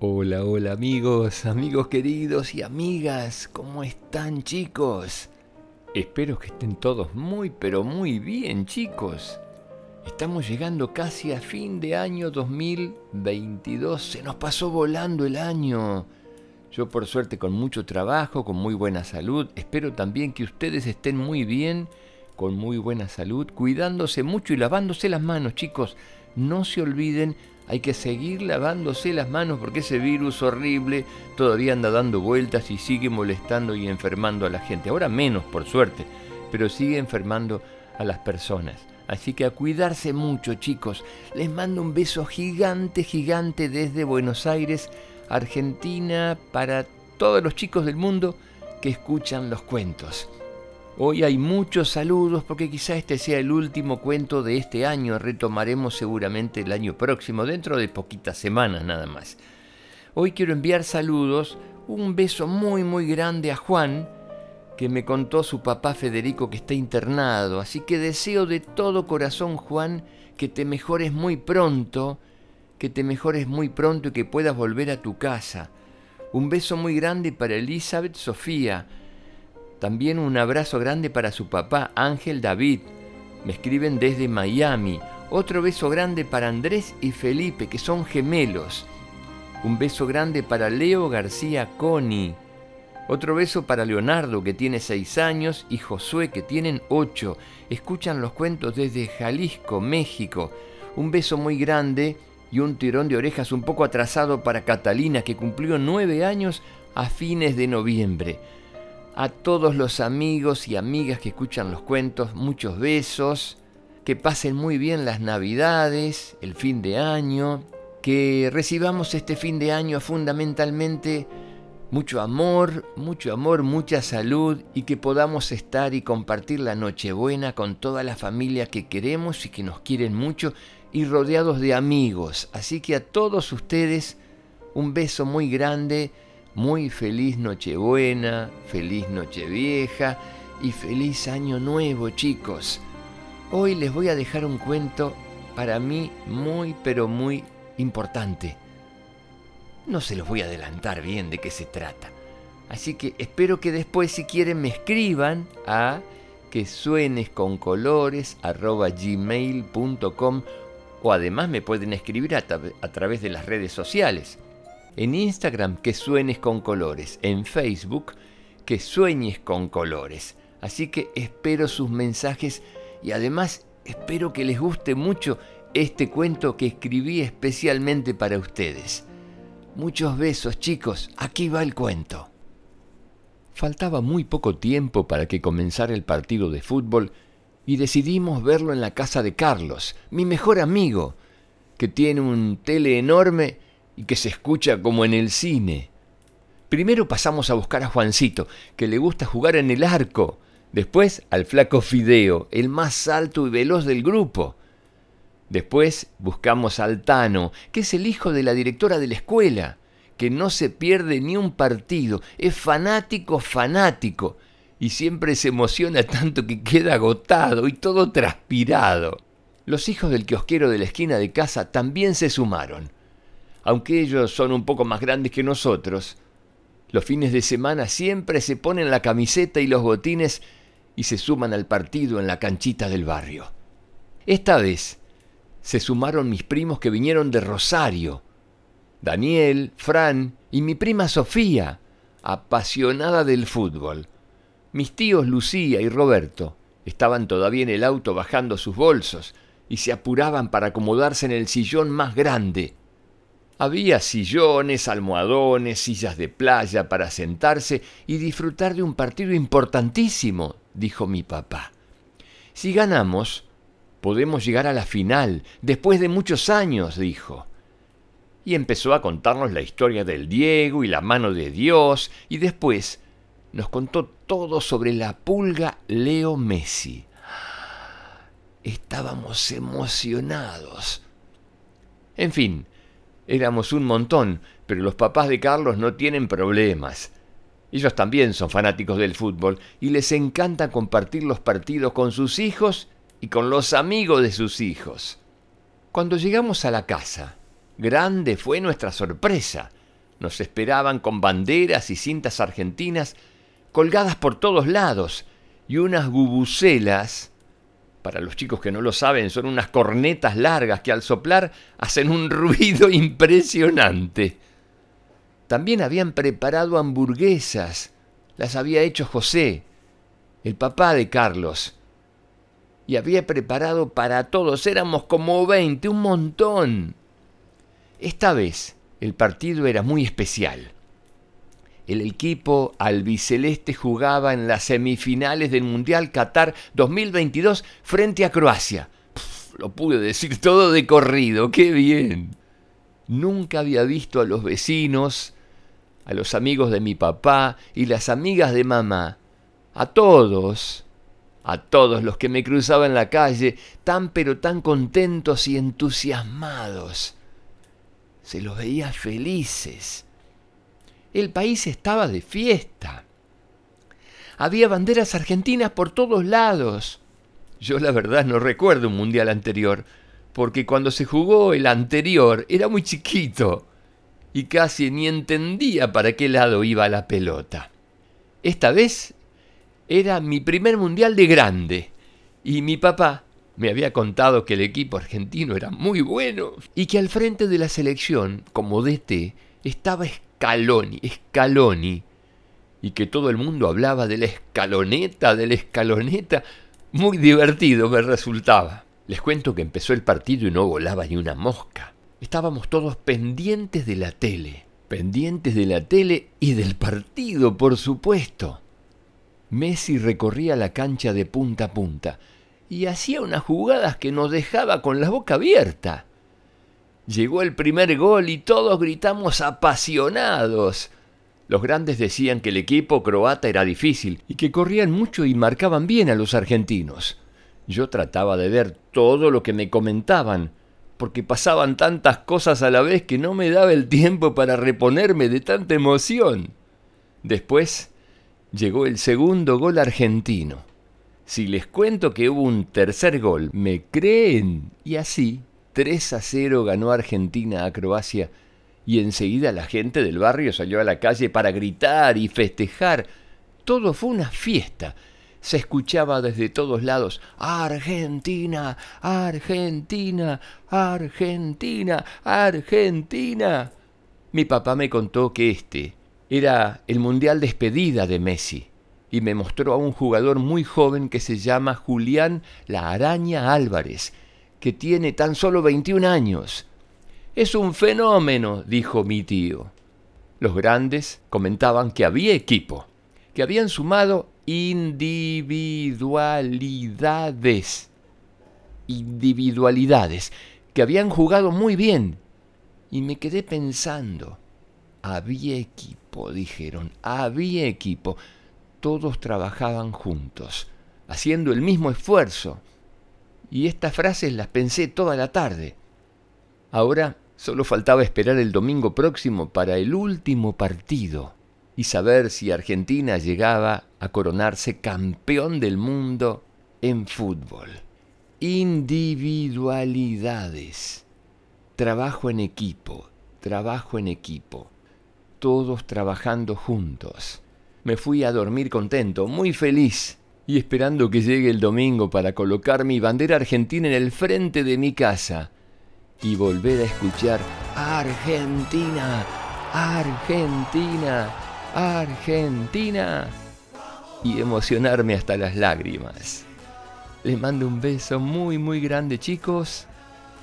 Hola, hola amigos, amigos queridos y amigas, ¿cómo están chicos? Espero que estén todos muy, pero muy bien chicos. Estamos llegando casi a fin de año 2022, se nos pasó volando el año. Yo por suerte con mucho trabajo, con muy buena salud, espero también que ustedes estén muy bien, con muy buena salud, cuidándose mucho y lavándose las manos chicos. No se olviden hay que seguir lavándose las manos porque ese virus horrible todavía anda dando vueltas y sigue molestando y enfermando a la gente. Ahora menos, por suerte, pero sigue enfermando a las personas. Así que a cuidarse mucho, chicos. Les mando un beso gigante, gigante desde Buenos Aires, Argentina, para todos los chicos del mundo que escuchan los cuentos. Hoy hay muchos saludos porque quizá este sea el último cuento de este año. Retomaremos seguramente el año próximo, dentro de poquitas semanas nada más. Hoy quiero enviar saludos, un beso muy muy grande a Juan, que me contó su papá Federico que está internado. Así que deseo de todo corazón, Juan, que te mejores muy pronto, que te mejores muy pronto y que puedas volver a tu casa. Un beso muy grande para Elizabeth Sofía, también un abrazo grande para su papá, Ángel David. Me escriben desde Miami. Otro beso grande para Andrés y Felipe, que son gemelos. Un beso grande para Leo García Coni. Otro beso para Leonardo, que tiene seis años, y Josué, que tienen ocho. Escuchan los cuentos desde Jalisco, México. Un beso muy grande y un tirón de orejas un poco atrasado para Catalina, que cumplió nueve años a fines de noviembre. A todos los amigos y amigas que escuchan los cuentos, muchos besos. Que pasen muy bien las navidades, el fin de año. Que recibamos este fin de año fundamentalmente mucho amor, mucho amor, mucha salud y que podamos estar y compartir la Nochebuena con toda la familia que queremos y que nos quieren mucho y rodeados de amigos. Así que a todos ustedes un beso muy grande muy feliz Nochebuena, feliz Nochevieja y feliz Año Nuevo, chicos. Hoy les voy a dejar un cuento para mí muy pero muy importante. No se los voy a adelantar bien de qué se trata. Así que espero que después si quieren me escriban a que suenes con colores o además me pueden escribir a través de las redes sociales en Instagram que suenes con colores, en Facebook que sueñes con colores. Así que espero sus mensajes y además espero que les guste mucho este cuento que escribí especialmente para ustedes. Muchos besos chicos, aquí va el cuento. Faltaba muy poco tiempo para que comenzara el partido de fútbol y decidimos verlo en la casa de Carlos, mi mejor amigo, que tiene un tele enorme y que se escucha como en el cine. Primero pasamos a buscar a Juancito, que le gusta jugar en el arco. Después al flaco Fideo, el más alto y veloz del grupo. Después buscamos al Tano, que es el hijo de la directora de la escuela, que no se pierde ni un partido, es fanático, fanático, y siempre se emociona tanto que queda agotado y todo transpirado. Los hijos del kiosquero de la esquina de casa también se sumaron aunque ellos son un poco más grandes que nosotros, los fines de semana siempre se ponen la camiseta y los botines y se suman al partido en la canchita del barrio. Esta vez se sumaron mis primos que vinieron de Rosario, Daniel, Fran y mi prima Sofía, apasionada del fútbol. Mis tíos Lucía y Roberto estaban todavía en el auto bajando sus bolsos y se apuraban para acomodarse en el sillón más grande había sillones, almohadones, sillas de playa para sentarse y disfrutar de un partido importantísimo, dijo mi papá. Si ganamos, podemos llegar a la final, después de muchos años, dijo. Y empezó a contarnos la historia del Diego y la mano de Dios, y después nos contó todo sobre la pulga Leo Messi. Estábamos emocionados. En fin, Éramos un montón, pero los papás de Carlos no tienen problemas. Ellos también son fanáticos del fútbol y les encanta compartir los partidos con sus hijos y con los amigos de sus hijos. Cuando llegamos a la casa, grande fue nuestra sorpresa. Nos esperaban con banderas y cintas argentinas colgadas por todos lados y unas bubucelas, para los chicos que no lo saben, son unas cornetas largas que al soplar hacen un ruido impresionante. También habían preparado hamburguesas, las había hecho José, el papá de Carlos, y había preparado para todos, éramos como veinte, un montón. Esta vez el partido era muy especial. El equipo albiceleste jugaba en las semifinales del Mundial Qatar 2022 frente a Croacia. lo pude decir todo de corrido, qué bien. Nunca había visto a los vecinos, a los amigos de mi papá y las amigas de mamá, a todos, a todos los que me cruzaban en la calle, tan pero tan contentos y entusiasmados. Se los veía felices el país estaba de fiesta. Había banderas argentinas por todos lados. Yo la verdad no recuerdo un mundial anterior, porque cuando se jugó el anterior era muy chiquito y casi ni entendía para qué lado iba la pelota. Esta vez era mi primer mundial de grande y mi papá me había contado que el equipo argentino era muy bueno y que al frente de la selección, como DT, estaba Scaloni, Scaloni, y que todo el mundo hablaba de la escaloneta, de la escaloneta. Muy divertido me resultaba. Les cuento que empezó el partido y no volaba ni una mosca. Estábamos todos pendientes de la tele, pendientes de la tele y del partido, por supuesto. Messi recorría la cancha de punta a punta y hacía unas jugadas que nos dejaba con la boca abierta. Llegó el primer gol y todos gritamos apasionados. Los grandes decían que el equipo croata era difícil y que corrían mucho y marcaban bien a los argentinos. Yo trataba de ver todo lo que me comentaban, porque pasaban tantas cosas a la vez que no me daba el tiempo para reponerme de tanta emoción. Después llegó el segundo gol argentino. Si les cuento que hubo un tercer gol, me creen. Y así 3 a 0 ganó Argentina a Croacia y enseguida la gente del barrio salió a la calle para gritar y festejar. Todo fue una fiesta. Se escuchaba desde todos lados, Argentina, Argentina, Argentina, Argentina. Mi papá me contó que este era el mundial despedida de Messi y me mostró a un jugador muy joven que se llama Julián La Araña Álvarez, que tiene tan solo 21 años. Es un fenómeno, dijo mi tío. Los grandes comentaban que había equipo, que habían sumado individualidades, individualidades, que habían jugado muy bien. Y me quedé pensando, había equipo, dijeron, había equipo. Todos trabajaban juntos, haciendo el mismo esfuerzo y estas frases las pensé toda la tarde. Ahora solo faltaba esperar el domingo próximo para el último partido y saber si Argentina llegaba a coronarse campeón del mundo en fútbol. Individualidades. Trabajo en equipo, trabajo en equipo. Todos trabajando juntos. Me fui a dormir contento, muy feliz y esperando que llegue el domingo para colocar mi bandera argentina en el frente de mi casa y volver a escuchar Argentina, Argentina, Argentina y emocionarme hasta las lágrimas. Les mando un beso muy muy grande chicos,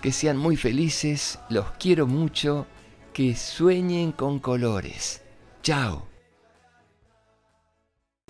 que sean muy felices, los quiero mucho, que sueñen con colores. Chao.